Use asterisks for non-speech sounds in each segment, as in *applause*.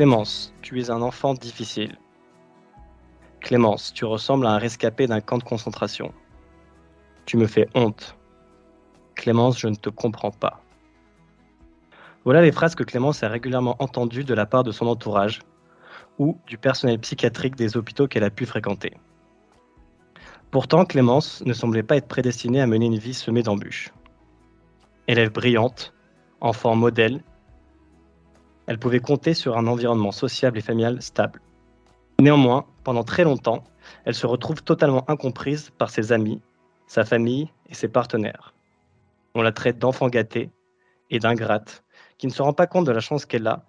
Clémence, tu es un enfant difficile. Clémence, tu ressembles à un rescapé d'un camp de concentration. Tu me fais honte. Clémence, je ne te comprends pas. Voilà les phrases que Clémence a régulièrement entendues de la part de son entourage ou du personnel psychiatrique des hôpitaux qu'elle a pu fréquenter. Pourtant, Clémence ne semblait pas être prédestinée à mener une vie semée d'embûches. Élève brillante, enfant modèle, elle pouvait compter sur un environnement social et familial stable. Néanmoins, pendant très longtemps, elle se retrouve totalement incomprise par ses amis, sa famille et ses partenaires. On la traite d'enfant gâté et d'ingrate, qui ne se rend pas compte de la chance qu'elle a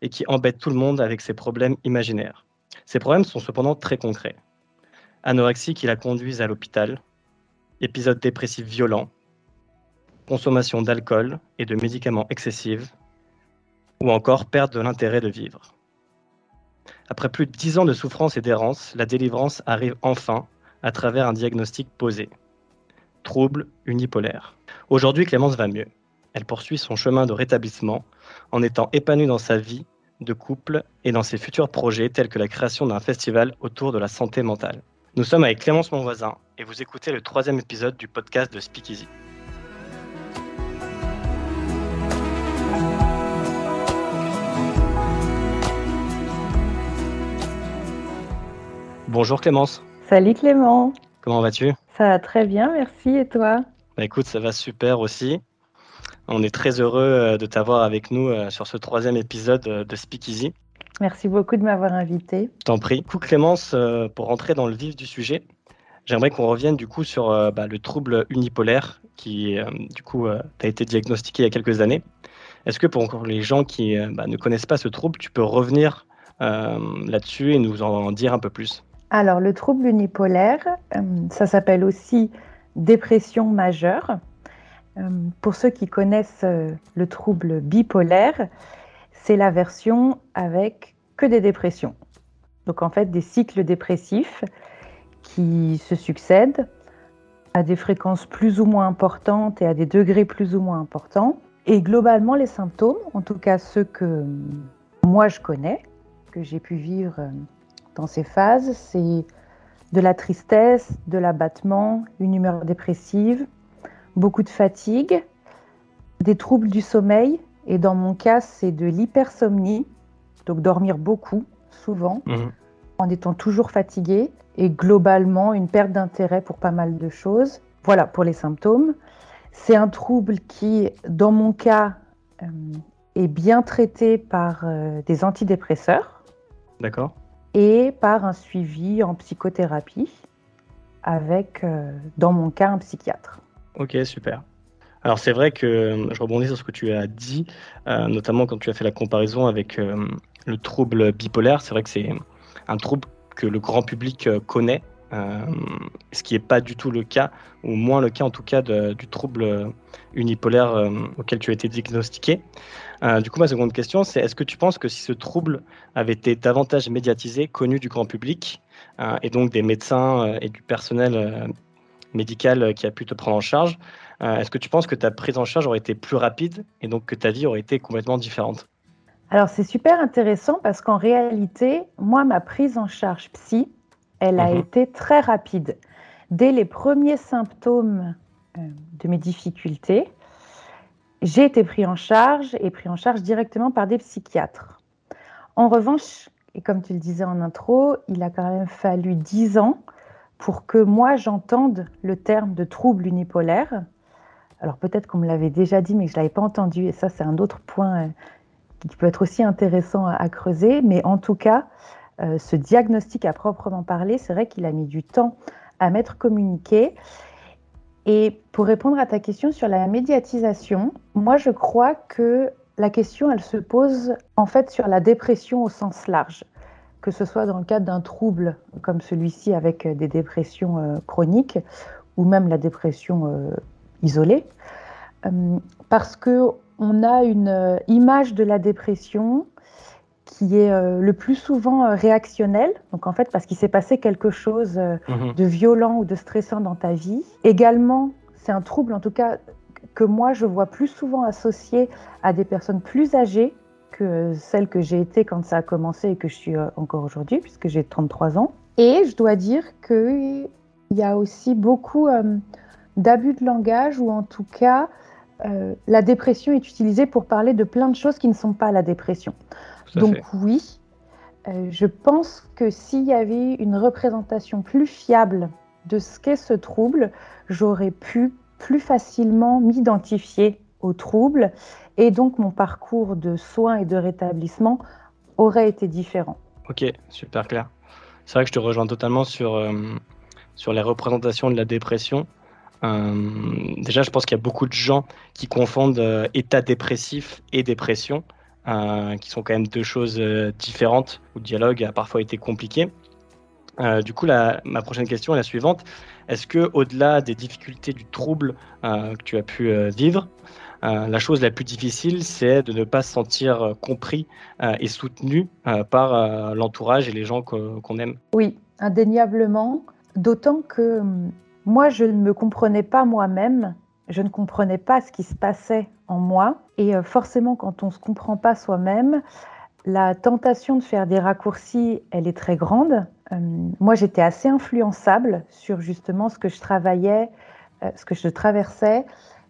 et qui embête tout le monde avec ses problèmes imaginaires. Ces problèmes sont cependant très concrets. Anorexie qui la conduise à l'hôpital, épisodes dépressifs violents, consommation d'alcool et de médicaments excessifs, ou encore perte de l'intérêt de vivre. Après plus de dix ans de souffrance et d'errance, la délivrance arrive enfin à travers un diagnostic posé. Trouble unipolaire. Aujourd'hui, Clémence va mieux. Elle poursuit son chemin de rétablissement en étant épanouie dans sa vie de couple et dans ses futurs projets tels que la création d'un festival autour de la santé mentale. Nous sommes avec Clémence Monvoisin et vous écoutez le troisième épisode du podcast de Speakeasy. Bonjour Clémence. Salut Clément. Comment vas-tu? Ça va très bien, merci. Et toi? Bah Écoute, ça va super aussi. On est très heureux euh, de t'avoir avec nous euh, sur ce troisième épisode euh, de Speakeasy. Merci beaucoup de m'avoir invité. Je t'en prie. coup, Clémence, pour rentrer dans le vif du sujet, j'aimerais qu'on revienne du coup sur bah, le trouble unipolaire qui, du coup, a été diagnostiqué il y a quelques années. Est-ce que pour les gens qui bah, ne connaissent pas ce trouble, tu peux revenir là-dessus et nous en dire un peu plus? Alors, le trouble unipolaire, euh, ça s'appelle aussi dépression majeure. Euh, pour ceux qui connaissent euh, le trouble bipolaire, c'est la version avec que des dépressions. Donc en fait, des cycles dépressifs qui se succèdent à des fréquences plus ou moins importantes et à des degrés plus ou moins importants. Et globalement, les symptômes, en tout cas ceux que moi je connais, que j'ai pu vivre dans ces phases, c'est de la tristesse, de l'abattement, une humeur dépressive, beaucoup de fatigue, des troubles du sommeil, et dans mon cas, c'est de l'hypersomnie, donc dormir beaucoup, souvent, mhm. en étant toujours fatigué, et globalement une perte d'intérêt pour pas mal de choses. Voilà pour les symptômes. C'est un trouble qui, dans mon cas, euh, est bien traité par euh, des antidépresseurs. D'accord et par un suivi en psychothérapie avec, euh, dans mon cas, un psychiatre. Ok, super. Alors c'est vrai que euh, je rebondis sur ce que tu as dit, euh, notamment quand tu as fait la comparaison avec le trouble bipolaire. C'est vrai que c'est un trouble que le grand public connaît, ce qui n'est pas du tout le cas, ou moins le cas en tout cas du trouble unipolaire auquel tu as été diagnostiqué. Euh, du coup, ma seconde question, c'est est-ce que tu penses que si ce trouble avait été davantage médiatisé, connu du grand public, euh, et donc des médecins euh, et du personnel médical qui a pu te prendre en charge, est-ce que tu penses que ta prise en charge aurait été plus rapide et donc que ta vie aurait été complètement différente? Alors, c'est super intéressant parce qu'en réalité, moi, ma prise en charge psy, elle a mhm. été très rapide. Dès les premiers symptômes de mes difficultés, j'ai été pris en charge et pris en charge directement par des psychiatres. En revanche, et comme tu le disais en intro, il a quand même fallu dix ans pour que moi j'entende le terme de trouble unipolaire. Alors peut-être qu'on me l'avait déjà dit, mais que je ne l'avais pas entendu, et ça c'est un autre point euh, qui peut être aussi intéressant à, creuser, mais en tout cas, euh, ce diagnostic à proprement parler, c'est vrai qu'il a mis du temps à m'être communiqué. Et pour répondre à ta question sur la médiatisation, moi je crois que la question, elle se pose en fait sur la dépression au sens large, que ce soit dans le cadre d'un trouble comme celui-ci avec des dépressions euh, chroniques ou même la dépression euh, isolée, euh, parce que on a une image de la dépression qui est euh, le plus souvent euh, réactionnel, donc en fait parce qu'il s'est passé quelque chose euh, mhm. de violent ou de stressant dans ta vie. Également, c'est un trouble en tout cas que moi je vois plus souvent associé à des personnes plus âgées que celle que j'ai été quand ça a commencé et que je suis encore aujourd'hui, puisque j'ai 33 ans. Et je dois dire qu'il y a aussi beaucoup euh, d'abus de langage, ou en tout cas, euh, la dépression est utilisée pour parler de plein de choses qui ne sont pas la dépression. Donc oui, je pense que s'il y avait une représentation plus fiable de ce qu'est ce trouble, j'aurais pu plus facilement m'identifier au trouble et donc mon parcours de soins et de rétablissement aurait été différent. Ok, super clair. C'est vrai que je te rejoins totalement sur, euh, sur les représentations de la dépression. Euh, déjà, je pense qu'il y a beaucoup de gens qui confondent euh, état dépressif et dépression, qui sont quand même deux choses différentes, où le dialogue a parfois été compliqué. du coup, ma prochaine question est la suivante. Est-ce que, au-delà des difficultés du trouble que tu as pu vivre, euh, la chose la plus difficile, c'est de ne pas se sentir euh, compris euh, et soutenu par l'entourage et les gens qu'on aime? Oui, indéniablement. D'autant que hum, moi, je ne me comprenais pas moi-même. Je ne comprenais pas ce qui se passait en moi. Et forcément, quand on ne se comprend pas soi-même, la tentation de faire des raccourcis, elle est très grande. Hum, moi, j'étais assez influençable sur justement ce que je travaillais, ce que je traversais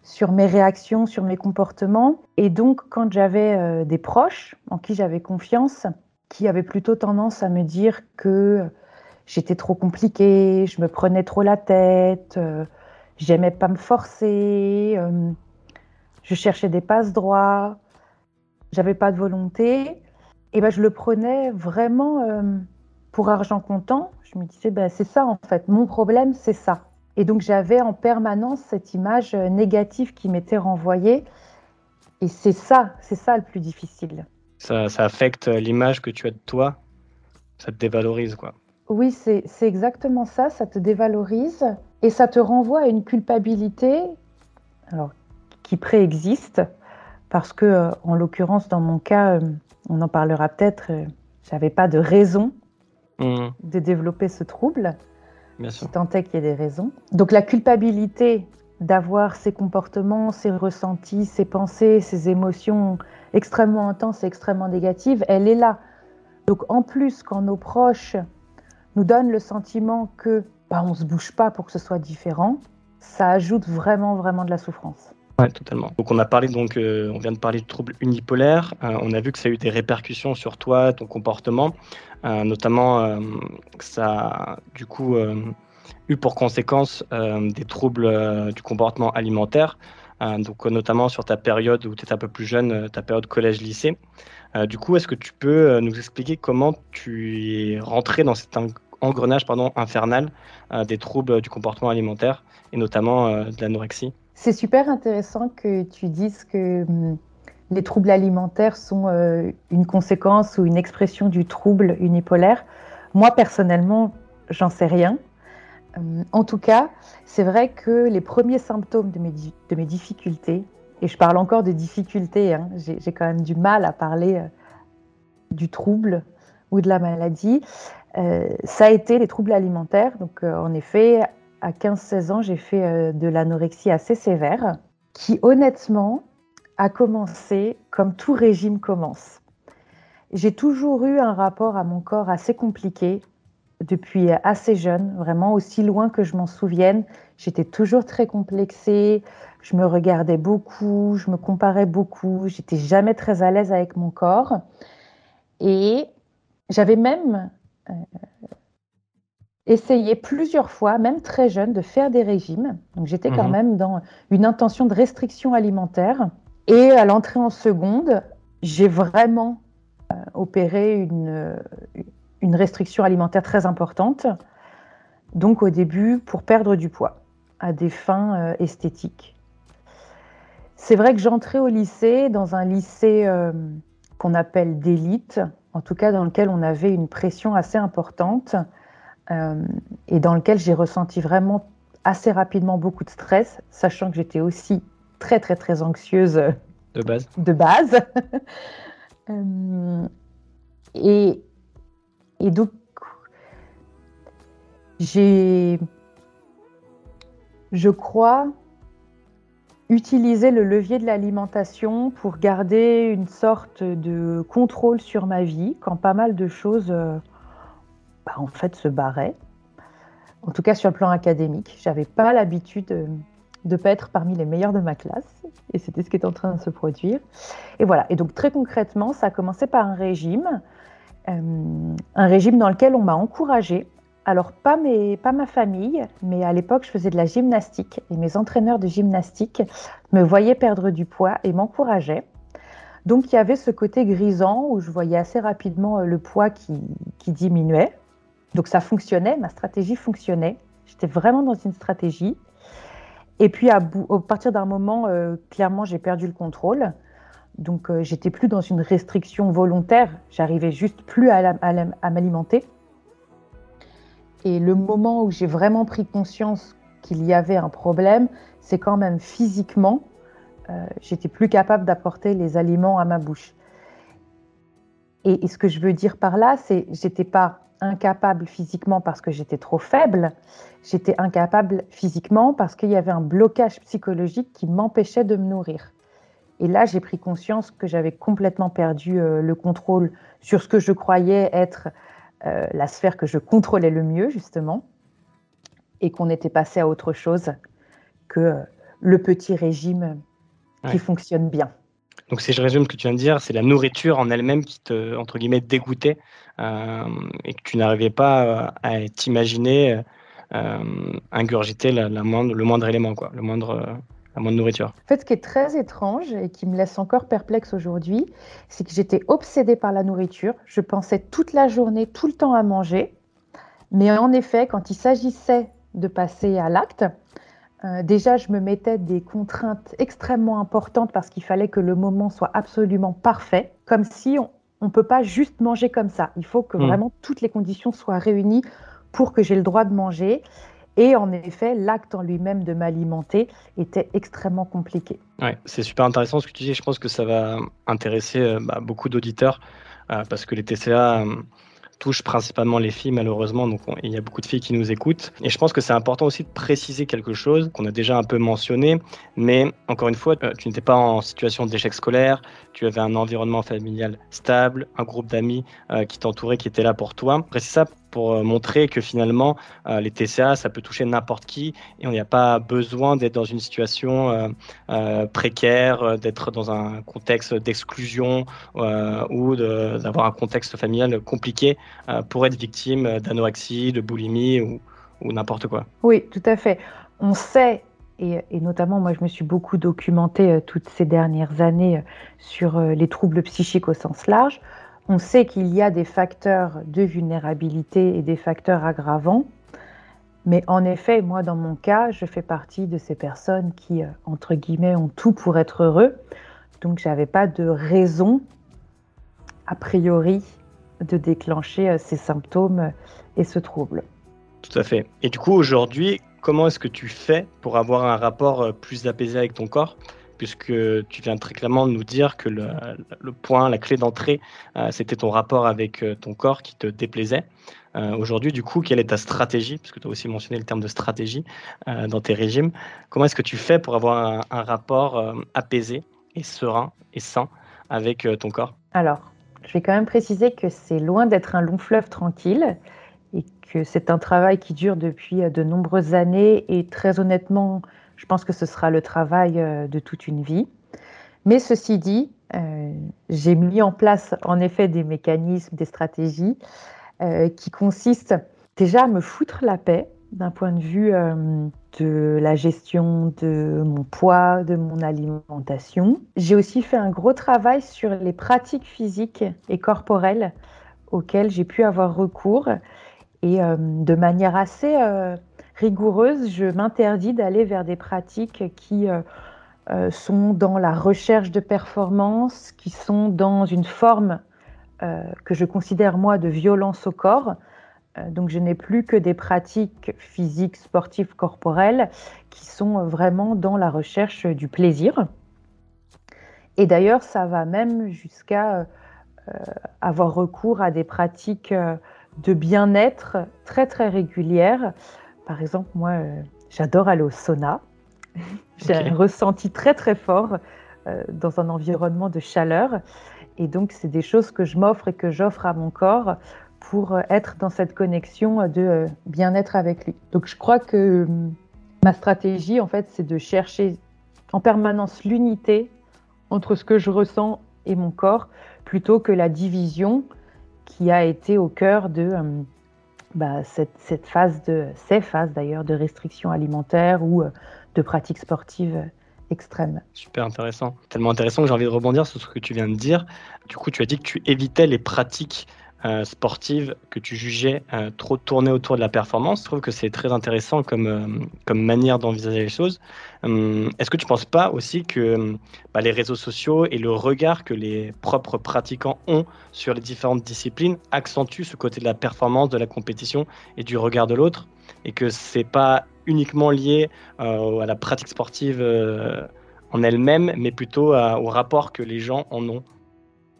sur mes réactions, sur mes comportements. Et donc, quand j'avais euh, des proches en qui j'avais confiance, qui avaient plutôt tendance à me dire que j'étais trop compliquée, je me prenais trop la tête, euh, j'aimais pas me forcer, euh, je cherchais des passes droits, j'avais pas de volonté, et ben je le prenais vraiment pour argent comptant. Je me disais, ben, c'est ça en fait, mon problème, c'est ça. Et donc j'avais en permanence cette image euh, négative qui m'était renvoyée. Et c'est ça, c'est ça le plus difficile. Ça, affecte l'image que tu as de toi, ça te dévalorise quoi. Oui, c'est exactement ça, ça te dévalorise et ça te renvoie à une culpabilité alors, qui préexiste parce que, euh, en l'occurrence, dans mon cas, euh, on en parlera peut-être, j'avais pas de raison mmh. de développer ce trouble. Bien sûr. si tant est qu'il y ait des raisons. Donc la culpabilité d'avoir ces comportements, ces ressentis, ces pensées, ces émotions extrêmement intenses et extrêmement négatives, elle est là. Donc en plus, quand nos proches nous donnent le sentiment que bah, on se bouge pas pour que ce soit différent, ça ajoute vraiment vraiment de la souffrance. Totalement. Donc on a parlé donc, euh, on vient de parler de troubles unipolaires. Euh, on a vu que ça a eu des répercussions sur toi, ton comportement, euh, notamment que ça a du coup eu pour conséquence des troubles du comportement alimentaire. donc notamment sur ta période où tu étais un peu plus jeune, ta période collège-lycée. du coup, est-ce que tu peux nous expliquer comment tu es rentré dans cet engrenage pardon, infernal des troubles du comportement alimentaire et notamment de l'anorexie? C'est super intéressant que tu dises que hum, les troubles alimentaires sont euh, une conséquence ou une expression du trouble unipolaire. Moi, personnellement, j'en sais rien. Hum, en tout cas, c'est vrai que les premiers symptômes de mes, de mes difficultés, et je parle encore de difficultés, hein, j'ai quand même du mal à parler euh, du trouble ou de la maladie, euh, ça a été les troubles alimentaires. Donc, en effet, à 15-16 ans, j'ai fait euh, de l'anorexie assez sévère, qui honnêtement a commencé comme tout régime commence. J'ai toujours eu un rapport à mon corps assez compliqué depuis assez jeune, vraiment aussi loin que je m'en souvienne. J'étais toujours très complexée, je me regardais beaucoup, je me comparais beaucoup, j'étais jamais très à l'aise avec mon corps. Et j'avais même euh, essayé plusieurs fois, même très jeune, de faire des régimes. Donc j'étais quand mhm. même dans une intention de restriction alimentaire. Et à l'entrée en seconde, j'ai vraiment euh, opéré une, une restriction alimentaire très importante. Donc au début, pour perdre du poids, à des fins euh, esthétiques. C'est vrai que j'entrais au lycée, dans un lycée euh, qu'on appelle d'élite, en tout cas dans lequel on avait une pression assez importante. Euh, et dans lequel j'ai ressenti vraiment assez rapidement beaucoup de stress, sachant que j'étais aussi très très très anxieuse de base. De base. *laughs* Euh, et, et donc j'ai, je crois utiliser le levier de l'alimentation pour garder une sorte de contrôle sur ma vie quand pas mal de choses euh, bah, en fait se barraient. En tout cas sur le plan académique, j'avais pas l'habitude de ne pas être parmi les meilleurs de ma classe et c'était ce qui est en train de se produire. Et voilà. Et donc très concrètement, ça a commencé par un régime, euh, un régime dans lequel on m'a encouragée alors, pas, mes, pas ma famille, mais à l'époque, je faisais de la gymnastique et mes entraîneurs de gymnastique me voyaient perdre du poids et m'encourageaient. Donc, il y avait ce côté grisant où je voyais assez rapidement euh, le poids qui, diminuait. Donc, ça fonctionnait, ma stratégie fonctionnait. J'étais vraiment dans une stratégie. Et puis, à, partir d'un moment, euh, clairement, j'ai perdu le contrôle. Donc, euh, j'étais plus dans une restriction volontaire. J'arrivais juste plus à m'alimenter. Et le moment où j'ai vraiment pris conscience qu'il y avait un problème, c'est quand même physiquement, euh, j'étais plus capable d'apporter les aliments à ma bouche. Et, ce que je veux dire par là, c'est j'étais pas incapable physiquement parce que j'étais trop faible, j'étais incapable physiquement parce qu'il y avait un blocage psychologique qui m'empêchait de me nourrir. Et là, j'ai pris conscience que j'avais complètement perdu euh, le contrôle sur ce que je croyais être euh, la sphère que je contrôlais le mieux, justement, et qu'on était passé à autre chose que euh, le petit régime qui fonctionne bien. Donc, si je résume ce que tu viens de dire, c'est la nourriture en elle-même qui te, entre guillemets, dégoûtait euh, et que tu n'arrivais pas à t'imaginer ingurgiter la, moindre, le moindre élément, quoi, le moindre, de nourriture. En fait, ce qui est très étrange et qui me laisse encore perplexe aujourd'hui, c'est que j'étais obsédée par la nourriture. Je pensais toute la journée, tout le temps à manger. Mais en effet, quand il s'agissait de passer à l'acte, euh, déjà, je me mettais des contraintes extrêmement importantes parce qu'il fallait que le moment soit absolument parfait, comme si on ne peut pas juste manger comme ça. Il faut que hmm. vraiment toutes les conditions soient réunies pour que j'ai le droit de manger. Et en effet, l'acte en lui-même de m'alimenter était extrêmement compliqué. Ouais, c'est super intéressant ce que tu dis. Je pense que ça va intéresser euh, bah, beaucoup d'auditeurs euh, parce que les TCA euh, touchent principalement les filles malheureusement. Donc il y a beaucoup de filles qui nous écoutent. Et je pense que c'est important aussi de préciser quelque chose qu'on a déjà un peu mentionné. Mais encore une fois, tu n'étais pas en situation d'échec scolaire. Tu avais un environnement familial stable, un groupe d'amis qui t'entouraient, qui étaient là pour toi. Précise ça pour euh, montrer que finalement, euh, les TCA, ça peut toucher n'importe qui et on n'y a pas besoin d'être dans une situation euh, précaire, d'être dans un contexte d'exclusion ou d'avoir un contexte familial compliqué pour être victime d'anorexie, de boulimie ou, n'importe quoi. Oui, tout à fait. On sait et, notamment, moi, je me suis beaucoup documentée toutes ces dernières années sur les troubles psychiques au sens large. On sait qu'il y a des facteurs de vulnérabilité et des facteurs aggravants, mais en effet, moi, dans mon cas, je fais partie de ces personnes qui, euh, entre guillemets, ont tout pour être heureux. Donc, je n'avais pas de raison, a priori, de déclencher euh, ces symptômes et ce trouble. Tout à fait. Et du coup, aujourd'hui, comment est-ce que tu fais pour avoir un rapport euh, plus apaisé avec ton corps? Puisque tu viens très clairement nous dire que le, point, la clé d'entrée, euh, c'était ton rapport avec euh, ton corps qui te déplaisait. Euh, aujourd'hui, du coup, quelle est ta stratégie Puisque tu as aussi mentionné le terme de stratégie dans tes régimes. Comment est-ce que tu fais pour avoir un, rapport apaisé et serein et sain avec ton corps? Alors, je vais quand même préciser que c'est loin d'être un long fleuve tranquille et que c'est un travail qui dure depuis de nombreuses années et très honnêtement, je pense que ce sera le travail euh, de toute une vie. Mais ceci dit, euh, j'ai mis en place en effet des mécanismes, des stratégies euh, qui consistent déjà à me foutre la paix d'un point de vue de la gestion de mon poids, de mon alimentation. J'ai aussi fait un gros travail sur les pratiques physiques et corporelles auxquelles j'ai pu avoir recours et de manière assez rigoureuse, je m'interdis d'aller vers des pratiques qui euh, euh, sont dans la recherche de performance, qui sont dans une forme euh, que je considère moi de violence au corps. donc je n'ai plus que des pratiques physiques, sportives, corporelles qui sont vraiment dans la recherche du plaisir. Et d'ailleurs, ça va même jusqu'à avoir recours à des pratiques de bien-être très très régulières par exemple, moi, euh, j'adore aller au sauna. *laughs* J'ai un ressenti très très fort euh, dans un environnement de chaleur. Et donc, c'est des choses que je m'offre et que j'offre à mon corps pour euh, être dans cette connexion de bien-être avec lui. Donc, je crois que hum, ma stratégie, en fait, c'est de chercher en permanence l'unité entre ce que je ressens et mon corps, plutôt que la division qui a été au cœur de hum, bah, cette, phase de, ces phases d'ailleurs de restriction alimentaire ou euh, de pratiques sportives extrêmes. Super intéressant. Tellement intéressant que j'ai envie de rebondir sur ce que tu viens de dire. Du coup, tu as dit que tu évitais les pratiques euh, sportive que tu jugeais euh, trop tourner autour de la performance. Je trouve que c'est très intéressant comme, euh, comme manière d'envisager les choses. Est-ce que tu ne penses pas aussi que bah, les réseaux sociaux et le regard que les propres pratiquants ont sur les différentes disciplines accentuent ce côté de la performance, de la compétition et du regard de l'autre et que c'est pas uniquement lié à la pratique sportive en elle-même, mais plutôt au rapport que les gens en ont?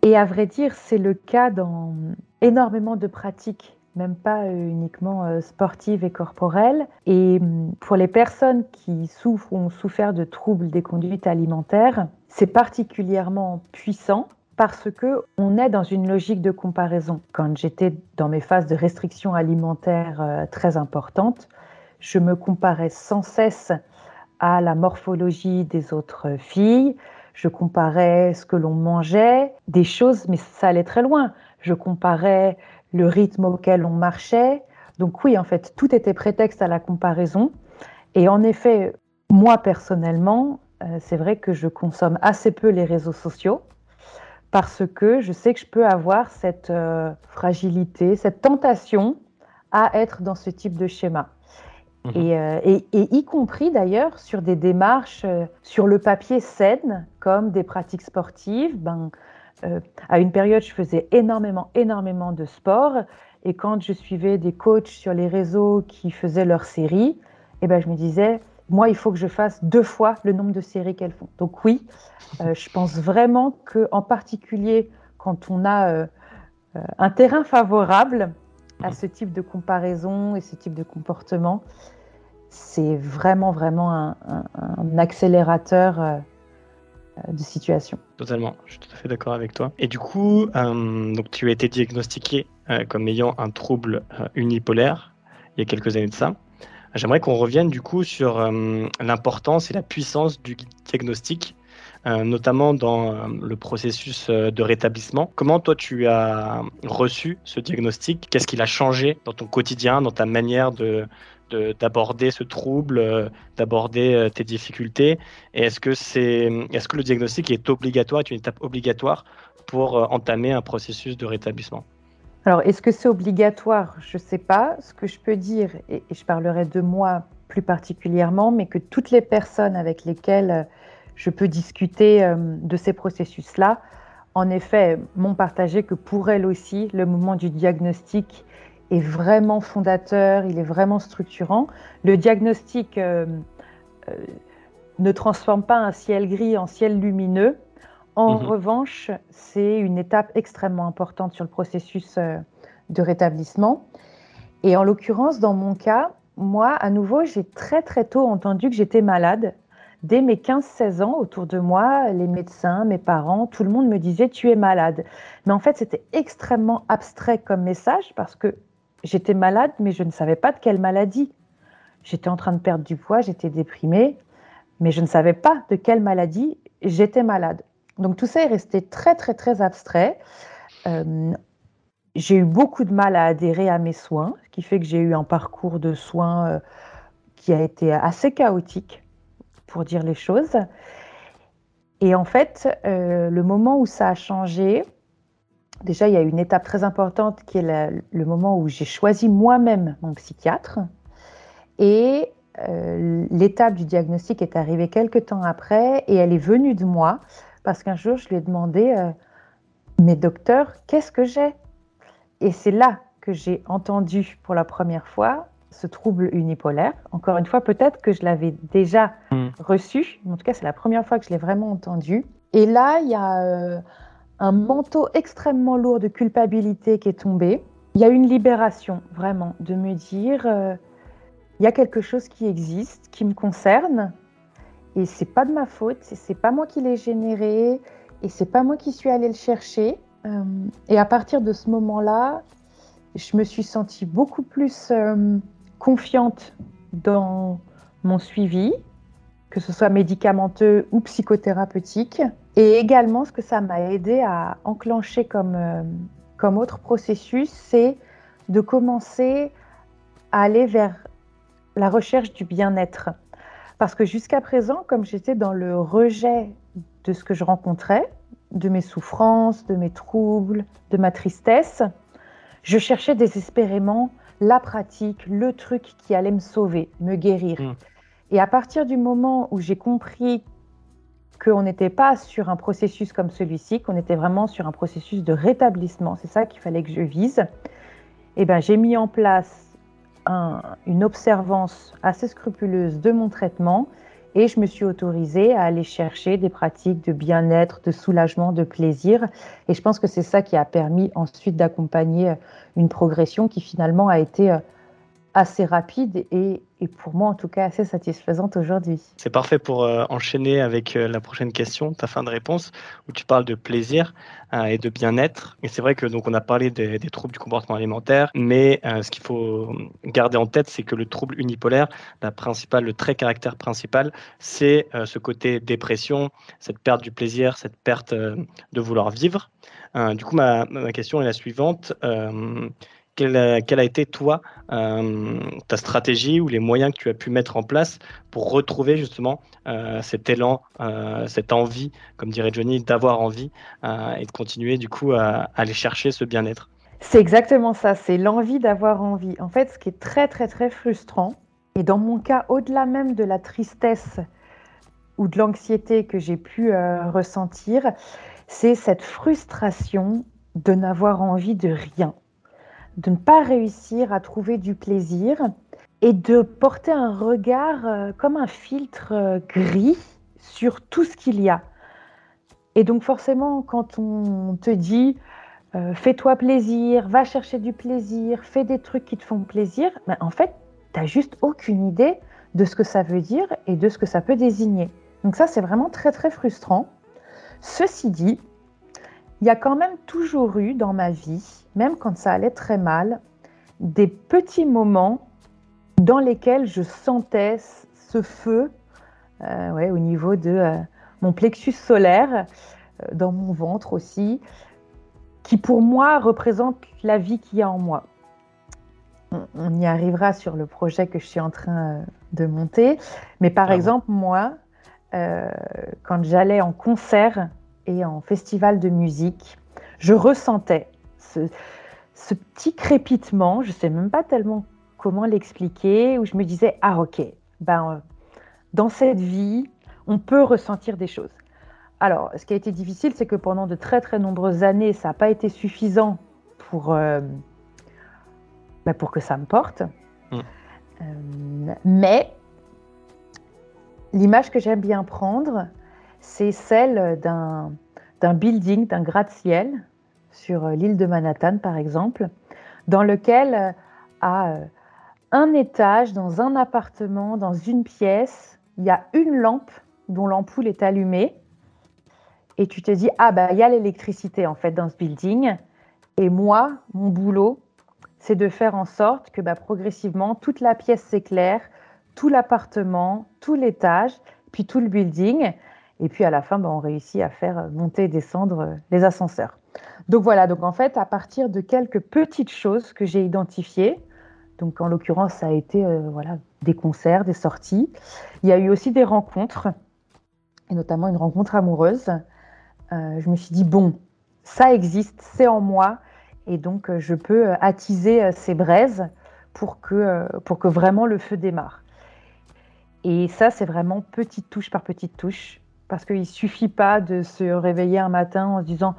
Et à vrai dire, c'est le cas dans énormément de pratiques, même pas euh, uniquement euh, sportives et corporelles. Et hum, pour les personnes qui souffrent ou ont souffert de troubles des conduites alimentaires, c'est particulièrement puissant parce que on est dans une logique de comparaison. Quand j'étais dans mes phases de restriction alimentaire euh, très importantes, je me comparais sans cesse à la morphologie des autres filles, je comparais ce que l'on mangeait, des choses, mais ça allait très loin. Je comparais le rythme auquel on marchait. Donc oui, en fait, tout était prétexte à la comparaison. Et en effet, moi personnellement, euh, c'est vrai que je consomme assez peu les réseaux sociaux parce que je sais que je peux avoir cette fragilité, cette tentation à être dans ce type de schéma. Mhm. Euh, et, y compris d'ailleurs sur des démarches euh, sur le papier saines, comme des pratiques sportives. Ben, euh, à une période, je faisais énormément, énormément de sport. Et quand je suivais des coachs sur les réseaux qui faisaient leurs séries, eh ben, je me disais, moi, il faut que je fasse deux fois le nombre de séries qu'elles font. Donc oui, je pense vraiment qu'en particulier quand on a un terrain favorable, à ce type de comparaison et ce type de comportement, c'est vraiment, vraiment un, accélérateur euh, de situation. Totalement, je suis tout à fait d'accord avec toi. Et du coup, euh, donc tu as été diagnostiqué euh, comme ayant un trouble unipolaire il y a quelques années de ça. J'aimerais qu'on revienne du coup sur l'importance et la puissance du diagnostic euh, notamment dans euh, le processus euh, de rétablissement. Comment toi tu as reçu ce diagnostic? Qu'est-ce qu'il a changé dans ton quotidien, dans ta manière de, d'aborder ce trouble, d'aborder tes difficultés Et est-ce que, c'est, est-ce que le diagnostic est obligatoire, est une étape obligatoire pour entamer un processus de rétablissement? Alors, est-ce que c'est obligatoire? Je ne sais pas. Ce que je peux dire, et je parlerai de moi plus particulièrement, mais que toutes les personnes avec lesquelles je peux discuter euh, de ces processus-là. En effet, m'ont partagé que pour elle aussi, le moment du diagnostic est vraiment fondateur, il est vraiment structurant. Le diagnostic euh, euh, ne transforme pas un ciel gris en ciel lumineux. En mhm. revanche, c'est une étape extrêmement importante sur le processus de rétablissement. Et en l'occurrence, dans mon cas, moi, à nouveau, j'ai très très tôt entendu que j'étais malade dès mes 15-16 ans, autour de moi, les médecins, mes parents, tout le monde me disait tu es malade. Mais en fait, c'était extrêmement abstrait comme message parce que j'étais malade, mais je ne savais pas de quelle maladie. J'étais en train de perdre du poids, j'étais déprimée, mais je ne savais pas de quelle maladie j'étais malade. Donc tout ça est resté très, très, très abstrait. Euh, j'ai eu beaucoup de mal à adhérer à mes soins, ce qui fait que j'ai eu un parcours de soins euh, qui a été assez chaotique pour dire les choses. Et en fait, euh, le moment où ça a changé, déjà, il y a une étape très importante qui est le moment où j'ai choisi moi-même mon psychiatre. Et euh, l'étape du diagnostic est arrivée quelques temps après et elle est venue de moi parce qu'un jour, je lui ai demandé, euh, mais docteur, qu'est-ce que j'ai? Et c'est là que j'ai entendu pour la première fois ce trouble unipolaire. Encore une fois, peut-être que je l'avais déjà hmm. reçu, en tout cas c'est la première fois que je l'ai vraiment entendu. Et là, il y a euh, un manteau extrêmement lourd de culpabilité qui est tombé. Il y a une libération, vraiment, de me dire, euh, il y a quelque chose qui existe, qui me concerne, et c'est pas de ma faute, c'est pas moi qui l'ai généré et c'est pas moi qui suis allée le chercher. Euh, et à partir de ce moment-là, je me suis sentie beaucoup plus euh, confiante dans mon suivi, que ce soit médicamenteux ou psychothérapeutique. Et également, ce que ça m'a aidé à enclencher comme, euh, comme autre processus, c'est de commencer à aller vers la recherche du bien-être. Parce que jusqu'à présent, comme j'étais dans le rejet de ce que je rencontrais, de mes souffrances, de mes troubles, de ma tristesse, je cherchais désespérément la pratique, le truc qui allait me sauver, me guérir. Hmm. Et à partir du moment où j'ai compris qu'on n'était pas sur un processus comme celui-ci, qu'on était vraiment sur un processus de rétablissement, c'est ça qu'il fallait que je vise, eh ben, j'ai mis en place une observance assez scrupuleuse de mon traitement et je me suis autorisée à aller chercher des pratiques de bien-être, de soulagement, de plaisir. Et je pense que c'est ça qui a permis ensuite d'accompagner une progression qui finalement a été euh, assez rapide et, pour moi en tout cas assez satisfaisante aujourd'hui. C'est parfait pour euh, enchaîner avec euh, la prochaine question, ta fin de réponse, où tu parles de plaisir euh, et de bien-être. Et c'est vrai que donc on a parlé des, troubles du comportement alimentaire, mais ce qu'il faut garder en tête, c'est que le trouble unipolaire, la principale, le trait caractère principal, c'est ce côté dépression, cette perte du plaisir, cette perte de vouloir vivre. du coup, ma, ma, question est la suivante quelle a, été, toi, euh, ta stratégie ou les moyens que tu as pu mettre en place pour retrouver justement euh, cet élan, euh, cette envie, comme dirait Johnny, d'avoir envie et de continuer du coup à, aller chercher ce bien-être? C'est exactement ça, c'est l'envie d'avoir envie. En fait, ce qui est très très très frustrant, et dans mon cas, au-delà même de la tristesse ou de l'anxiété que j'ai pu ressentir, c'est cette frustration de n'avoir envie de rien de ne pas réussir à trouver du plaisir et de porter un regard euh, comme un filtre euh, gris sur tout ce qu'il y a. Et donc forcément, quand on te dit euh, fais-toi plaisir, va chercher du plaisir, fais des trucs qui te font plaisir, ben, en fait, tu n'as juste aucune idée de ce que ça veut dire et de ce que ça peut désigner. Donc ça, c'est vraiment très très frustrant. Ceci dit, il y a quand même toujours eu dans ma vie, même quand ça allait très mal, des petits moments dans lesquels je sentais ce feu euh, ouais, au niveau de euh, mon plexus solaire, euh, dans mon ventre aussi, qui pour moi représente la vie qu'il y a en moi. On, y arrivera sur le projet que je suis en train de monter, mais par exemple, moi, quand j'allais en concert, et en festival de musique, je ressentais ce, petit crépitement, je ne sais même pas tellement comment l'expliquer, où je me disais, ah ok, ben, euh, dans cette vie, on peut ressentir des choses. Alors, ce qui a été difficile, c'est que pendant de très très nombreuses années, ça n'a pas été suffisant pour, euh, ben, pour que ça me porte. Mm. Euh, mais l'image que j'aime bien prendre, c'est celle d'un, building, d'un gratte-ciel sur euh, l'île de Manhattan, par exemple, dans lequel, euh, à euh, un étage, dans un appartement, dans une pièce, il y a une lampe dont l'ampoule est allumée. Et tu te dis, ah bah il y a l'électricité en fait dans ce building. Et moi, mon boulot, c'est de faire en sorte que bah, progressivement, toute la pièce s'éclaire, tout l'appartement, tout l'étage, puis tout le building. Et puis à la fin, ben, on réussit à faire monter et descendre euh, les ascenseurs. Donc voilà, donc en fait, à partir de quelques petites choses que j'ai identifiées, donc en l'occurrence, ça a été euh, voilà, des concerts, des sorties. Il y a eu aussi des rencontres, et notamment une rencontre amoureuse. Euh, je me suis dit, bon, ça existe, c'est en moi, et donc je peux attiser ces braises pour que, pour que vraiment le feu démarre. Et ça, c'est vraiment petite touche par petite touche. Parce qu'il ne suffit pas de se réveiller un matin en se disant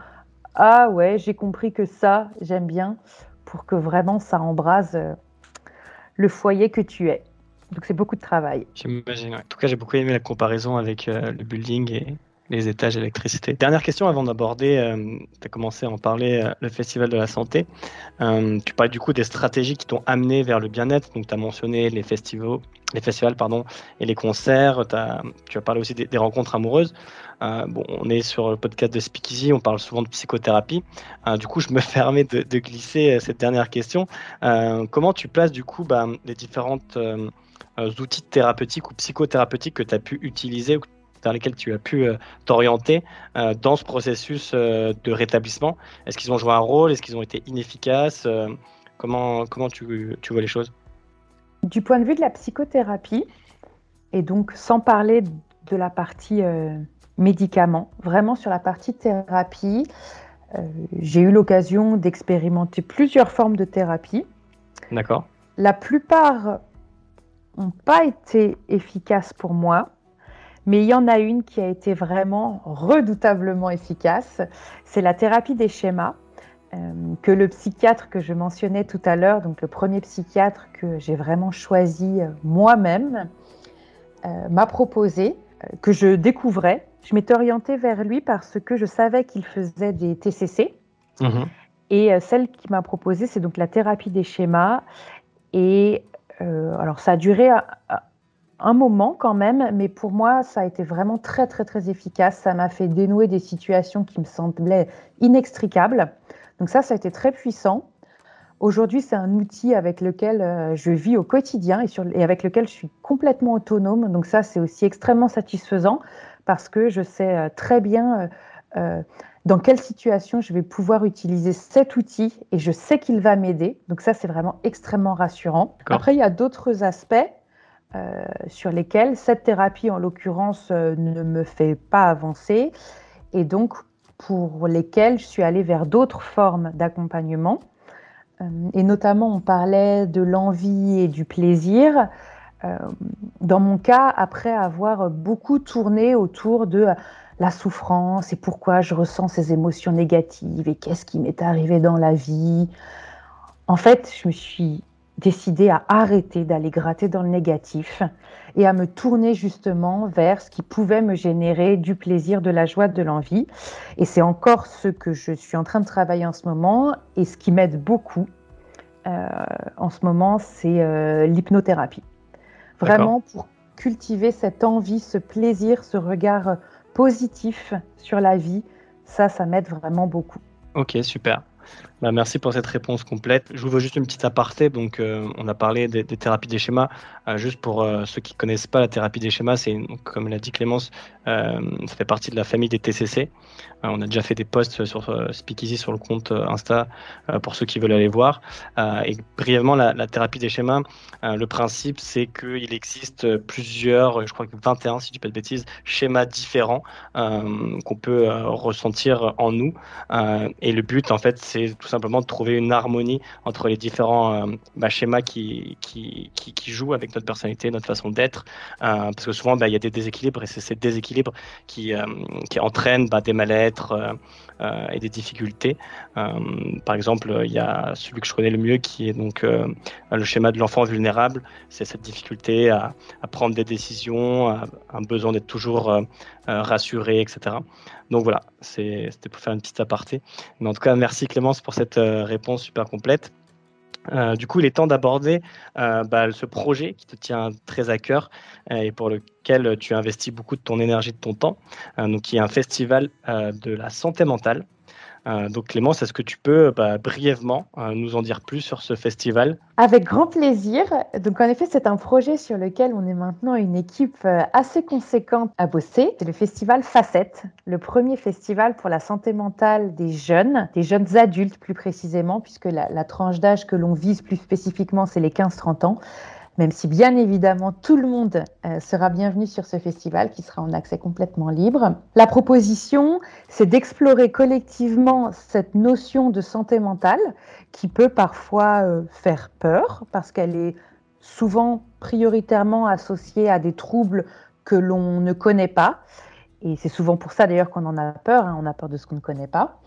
Ah ouais, j'ai compris que ça, j'aime bien, pour que vraiment ça embrase euh, le foyer que tu es. Donc c'est beaucoup de travail. J'imagine. En tout cas, j'ai beaucoup aimé la comparaison avec euh, le building et les étages d'électricité. Dernière question avant d'aborder, euh, tu as commencé à en parler, euh, le Festival de la Santé. Euh, tu parles du coup des stratégies qui t'ont amené vers le bien-être. Donc tu as mentionné les festivals, les festivals pardon, et les concerts. As, tu as parlé aussi des, rencontres amoureuses. bon, on est sur le podcast de Speakeasy, on parle souvent de psychothérapie. du coup, je me *laughs* permets de, de glisser cette dernière question. comment tu places du coup bah, les différentes outils thérapeutiques ou psychothérapeutiques que tu as pu utiliser vers lesquels tu as pu euh, t'orienter euh, dans ce processus euh, de rétablissement Est-ce qu'ils ont joué un rôle? Est-ce qu'ils ont été inefficaces? Comment, comment tu, tu, vois les choses? Du point de vue de la psychothérapie, et donc sans parler de la partie médicaments, vraiment sur la partie thérapie, j'ai eu l'occasion d'expérimenter plusieurs formes de thérapie. D'accord. La plupart n'ont pas été efficaces pour moi. Mais il y en a une qui a été vraiment redoutablement efficace. C'est la thérapie des schémas euh, que le psychiatre que je mentionnais tout à l'heure, donc le premier psychiatre que j'ai vraiment choisi euh, moi-même, euh, m'a proposé, que je découvrais. Je m'étais orientée vers lui parce que je savais qu'il faisait des TCC. Mhm. Et celle qui m'a proposé, c'est donc la thérapie des schémas. Et alors, ça a duré un moment quand même, mais pour moi, ça a été vraiment très, très, très efficace. Ça m'a fait dénouer des situations qui me semblaient inextricables. Donc ça, ça a été très puissant. Aujourd'hui, c'est un outil avec lequel euh, je vis au quotidien et, sur, et, avec lequel je suis complètement autonome. Donc ça, c'est aussi extrêmement satisfaisant parce que je sais euh, très bien euh, dans quelle situation je vais pouvoir utiliser cet outil et je sais qu'il va m'aider. Donc ça, c'est vraiment extrêmement rassurant. Après, il y a d'autres aspects euh, sur lesquels cette thérapie, en l'occurrence, euh, ne me fait pas avancer, et donc pour lesquels je suis allée vers d'autres formes d'accompagnement. Euh, et notamment, on parlait de l'envie et du plaisir. dans mon cas, après avoir beaucoup tourné autour de la souffrance et pourquoi je ressens ces émotions négatives et qu'est-ce qui m'est arrivé dans la vie, en fait, je me suis décidé à arrêter d'aller gratter dans le négatif et à me tourner justement vers ce qui pouvait me générer du plaisir, de la joie, de l'envie. Et c'est encore ce que je suis en train de travailler en ce moment et ce qui m'aide beaucoup euh, en ce moment, c'est euh, l'hypnothérapie. Vraiment pour cultiver cette envie, ce plaisir, ce regard positif sur la vie, ça, ça m'aide vraiment beaucoup. Ok, super. Bah, merci pour cette réponse complète. Je vous veux juste une petite aparté. Donc, euh, on a parlé des, thérapies des schémas. Euh, juste pour euh, ceux qui connaissent pas la thérapie des schémas, c'est comme l'a dit Clémence, ça fait partie de la famille des TCC. on a déjà fait des posts sur Speakeasy sur le compte Insta pour ceux qui veulent aller voir. et brièvement, la, thérapie des schémas, le principe, c'est qu'il existe plusieurs, je crois que 21, si je dis pas de bêtises, schémas différents qu'on peut ressentir en nous. et le but, en fait, c'est tout simplement de trouver une harmonie entre les différents euh, bah, schémas qui, qui, qui, jouent avec notre personnalité, notre façon d'être. Euh, parce que souvent, bah, il y a des déséquilibres et c'est ces déséquilibres qui, euh, qui entraînent bah, des mal-être et des difficultés. par exemple, il y a celui que je connais le mieux qui est donc le schéma de l'enfant vulnérable. C'est cette difficulté à, prendre des décisions, un besoin d'être toujours rassuré, etc. Donc voilà, c'était pour faire une petite aparté. Mais en tout cas, merci Clémence pour cette euh, réponse super complète. Euh, du coup, il est temps d'aborder euh, bah, ce projet qui te tient très à cœur et pour lequel tu investis beaucoup de ton énergie, de ton temps, donc qui est un festival de la santé mentale. Euh, donc Clémence, est-ce que tu peux bah, brièvement euh, nous en dire plus sur ce festival? Avec grand plaisir. Donc en effet, c'est un projet sur lequel on est maintenant une équipe euh, assez conséquente à bosser. C'est le festival Facette, le premier festival pour la santé mentale des jeunes, des jeunes adultes plus précisément, puisque la, la tranche d'âge que l'on vise plus spécifiquement, c'est les 15-30 ans même si bien évidemment tout le monde euh, sera bienvenu sur ce festival qui sera en accès complètement libre. La proposition, c'est d'explorer collectivement cette notion de santé mentale qui peut parfois euh, faire peur parce qu'elle est souvent prioritairement associée à des troubles que l'on ne connaît pas. Et c'est souvent pour ça d'ailleurs qu'on en a peur, hein, on a peur de ce qu'on ne connaît pas.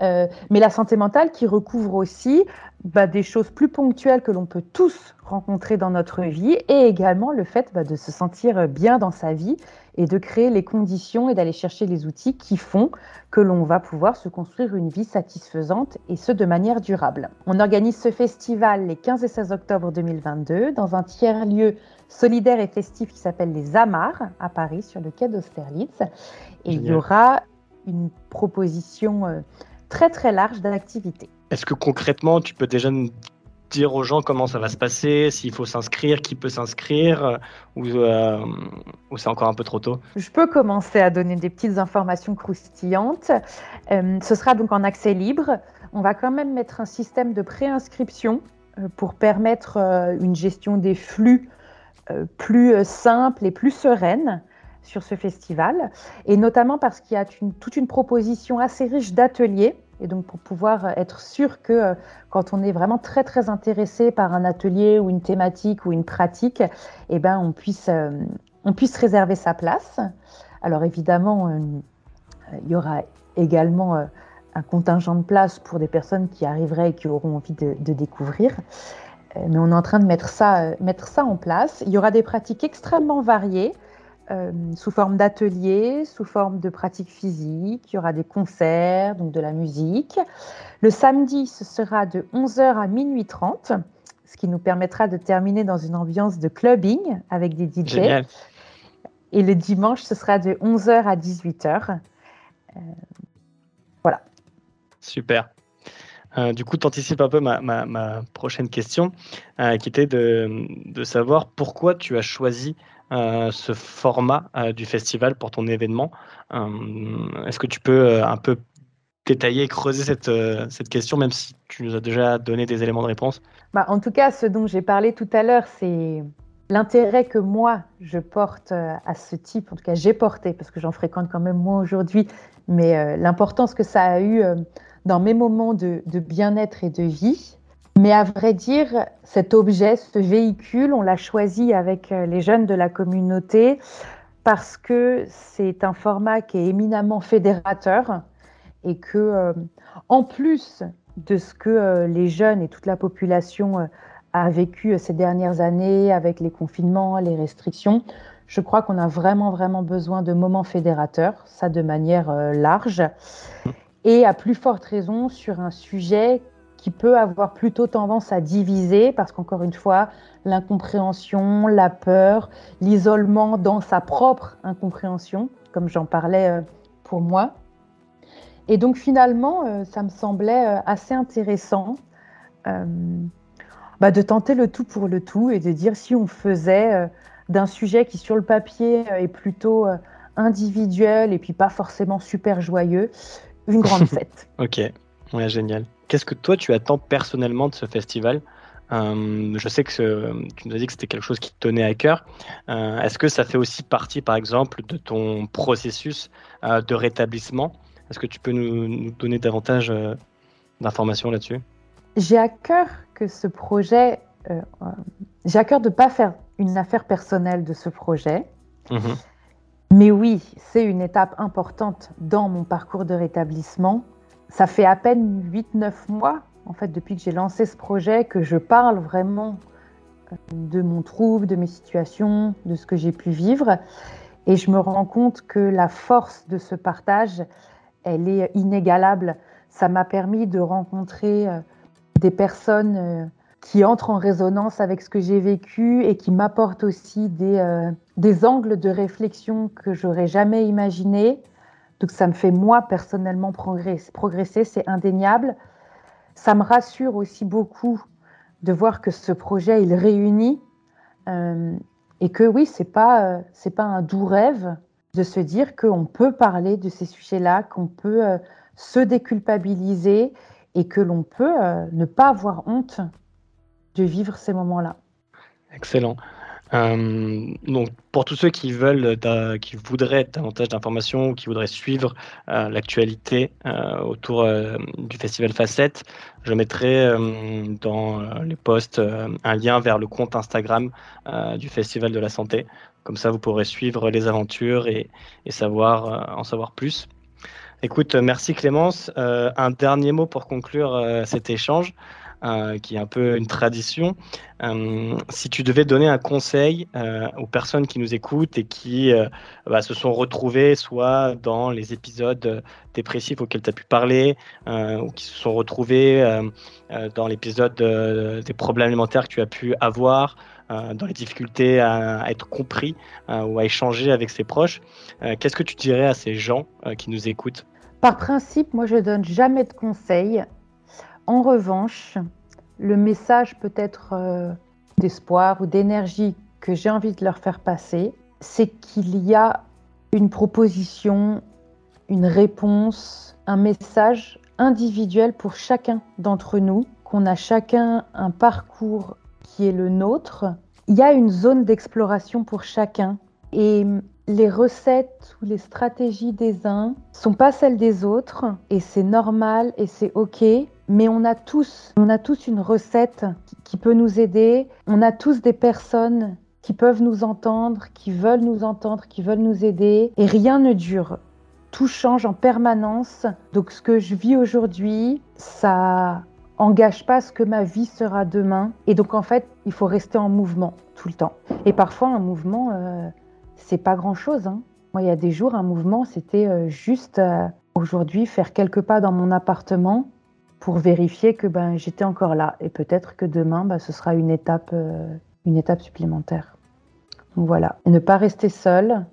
Mais la santé mentale qui recouvre aussi bah, des choses plus ponctuelles que l'on peut tous rencontrer dans notre vie et également le fait bah, de se sentir bien dans sa vie et de créer les conditions et d'aller chercher les outils qui font que l'on va pouvoir se construire une vie satisfaisante et ce de manière durable. On organise ce festival les 15 et 16 octobre 2022 dans un tiers-lieu solidaire et festif qui s'appelle les Amars à Paris sur le quai d'Austerlitz. Et il y aura une proposition euh, très très large d'activités. Est-ce que concrètement, tu peux déjà nous dire aux gens comment ça va se passer, s'il faut s'inscrire, qui peut s'inscrire, euh, euh, ou, c'est encore un peu trop tôt? Je peux commencer à donner des petites informations croustillantes. Euh, ce sera donc en accès libre. On va quand même mettre un système de préinscription pour permettre une gestion des flux plus simple et plus sereine sur ce festival, et notamment parce qu'il y a toute une proposition assez riche d'ateliers et donc pour pouvoir être sûr que euh, quand on est vraiment très très intéressé par un atelier ou une thématique ou une pratique, eh ben on puisse euh, on puisse réserver sa place. Alors évidemment, euh, il y aura également un contingent de places pour des personnes qui arriveraient et qui auront envie de, de découvrir. Mais on est en train de mettre ça, mettre ça en place. Il y aura des pratiques extrêmement variées. Euh, sous forme d'ateliers, sous forme de pratiques physiques. Il y aura des concerts, donc de la musique. Le samedi, ce sera de 11h à minuit 30, ce qui nous permettra de terminer dans une ambiance de clubbing avec des DJ. Et le dimanche, ce sera de 11h à 18h. Euh, voilà. Super. Euh, du coup, tu anticipes un peu ma, prochaine question, qui était de, de, savoir pourquoi tu as choisi ce format euh, du festival pour ton événement. Euh, est-ce que tu peux un peu détailler et creuser cette, cette question, même si tu nous as déjà donné des éléments de réponse? Bah, En tout cas, ce dont j'ai parlé tout à l'heure, c'est l'intérêt que moi, je porte à ce type, en tout cas j'ai porté, parce que j'en fréquente quand même moi aujourd'hui, mais l'importance que ça a eu dans mes moments de bien-être et de vie. Mais à vrai dire, cet objet, ce véhicule, on l'a choisi avec euh, les jeunes de la communauté parce que c'est un format qui est éminemment fédérateur et que, euh, en plus de ce que euh, les jeunes et toute la population a vécu ces dernières années avec les confinements, les restrictions, je crois qu'on a vraiment, vraiment besoin de moments fédérateurs, ça de manière large, et à plus forte raison sur un sujet qui peut avoir plutôt tendance à diviser parce qu'encore une fois, l'incompréhension, la peur, l'isolement dans sa propre incompréhension, comme j'en parlais euh, pour moi. Et donc finalement, euh, ça me semblait euh, assez intéressant bah, de tenter le tout pour le tout et de dire si on faisait d'un sujet qui sur le papier est plutôt individuel et puis pas forcément super joyeux, une grande *laughs* fête. ok, ouais, génial. Qu'est-ce que toi tu attends personnellement de ce festival? Euh, je sais que tu nous as dit que c'était quelque chose qui te tenait à cœur. Euh, est-ce que ça fait aussi partie, par exemple, de ton processus euh, de rétablissement? Est-ce que tu peux nous, donner davantage d'informations là-dessus? J'ai à cœur que ce projet, j'ai à cœur de ne pas faire une affaire personnelle de ce projet. Mmh Mais oui, c'est une étape importante dans mon parcours de rétablissement ça fait à peine 8-9 mois, en fait, depuis que j'ai lancé ce projet, que je parle vraiment euh, de mon trouble, de mes situations, de ce que j'ai pu vivre. Et je me rends compte que la force de ce partage, elle est inégalable. Ça m'a permis de rencontrer euh, des personnes euh, qui entrent en résonance avec ce que j'ai vécu et qui m'apportent aussi des, des angles de réflexion que j'aurais jamais imaginés donc ça me fait moi personnellement progresser, c'est indéniable. Ça me rassure aussi beaucoup de voir que ce projet il réunit euh, et que oui c'est pas euh, pas un doux rêve de se dire qu'on peut parler de ces sujets-là, qu'on peut euh, se déculpabiliser et que l'on peut ne pas avoir honte de vivre ces moments-là. Excellent. Euh, donc, pour tous ceux qui veulent, qui voudraient davantage d'informations, qui voudraient suivre euh, l'actualité euh, autour du festival Facette, je mettrai dans les posts un lien vers le compte Instagram du Festival de la Santé. Comme ça, vous pourrez suivre les aventures et, savoir, en savoir plus. Écoute, merci Clémence. un dernier mot pour conclure cet échange. Euh, qui est un peu une tradition. Euh, si tu devais donner un conseil euh, aux personnes qui nous écoutent et qui bah, se sont retrouvées soit dans les épisodes dépressifs auxquels tu as pu parler, ou qui se sont retrouvées dans l'épisode des problèmes alimentaires que tu as pu avoir, dans les difficultés à, être compris ou à échanger avec ses proches, qu'est-ce que tu dirais à ces gens qui nous écoutent? Par principe, moi je donne jamais de conseils. En revanche, le message peut-être euh, d'espoir ou d'énergie que j'ai envie de leur faire passer, c'est qu'il y a une proposition, une réponse, un message individuel pour chacun d'entre nous, qu'on a chacun un parcours qui est le nôtre. Il y a une zone d'exploration pour chacun et les recettes ou les stratégies des uns sont pas celles des autres et c'est normal et c'est ok mais on a tous, on a tous une recette qui peut nous aider. On a tous des personnes qui peuvent nous entendre, qui veulent nous entendre, qui veulent nous aider. Et rien ne dure. Tout change en permanence. Donc ce que je vis aujourd'hui, ça engage pas ce que ma vie sera demain. Et donc en fait, il faut rester en mouvement tout le temps. Et parfois, un mouvement, euh, c'est pas grand chose. Hein. Moi, il y a des jours, un mouvement, c'était euh, juste euh, aujourd'hui faire quelques pas dans mon appartement pour vérifier que ben, j'étais encore là. Et peut-être que demain, ben, ce sera une étape, euh, une étape supplémentaire. Donc voilà. Et ne pas rester seul,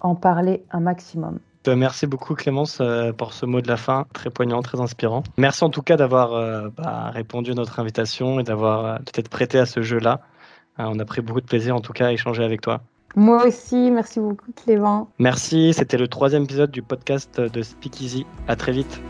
en parler un maximum. Euh, merci beaucoup Clémence euh, pour ce mot de la fin, très poignant, très inspirant. Merci en tout cas d'avoir bah, répondu à notre invitation et d'avoir peut-être prêté à ce jeu-là. on a pris beaucoup de plaisir en tout cas à échanger avec toi. Moi aussi, merci beaucoup Clément. Merci, c'était le troisième épisode du podcast de Speakeasy. À très vite.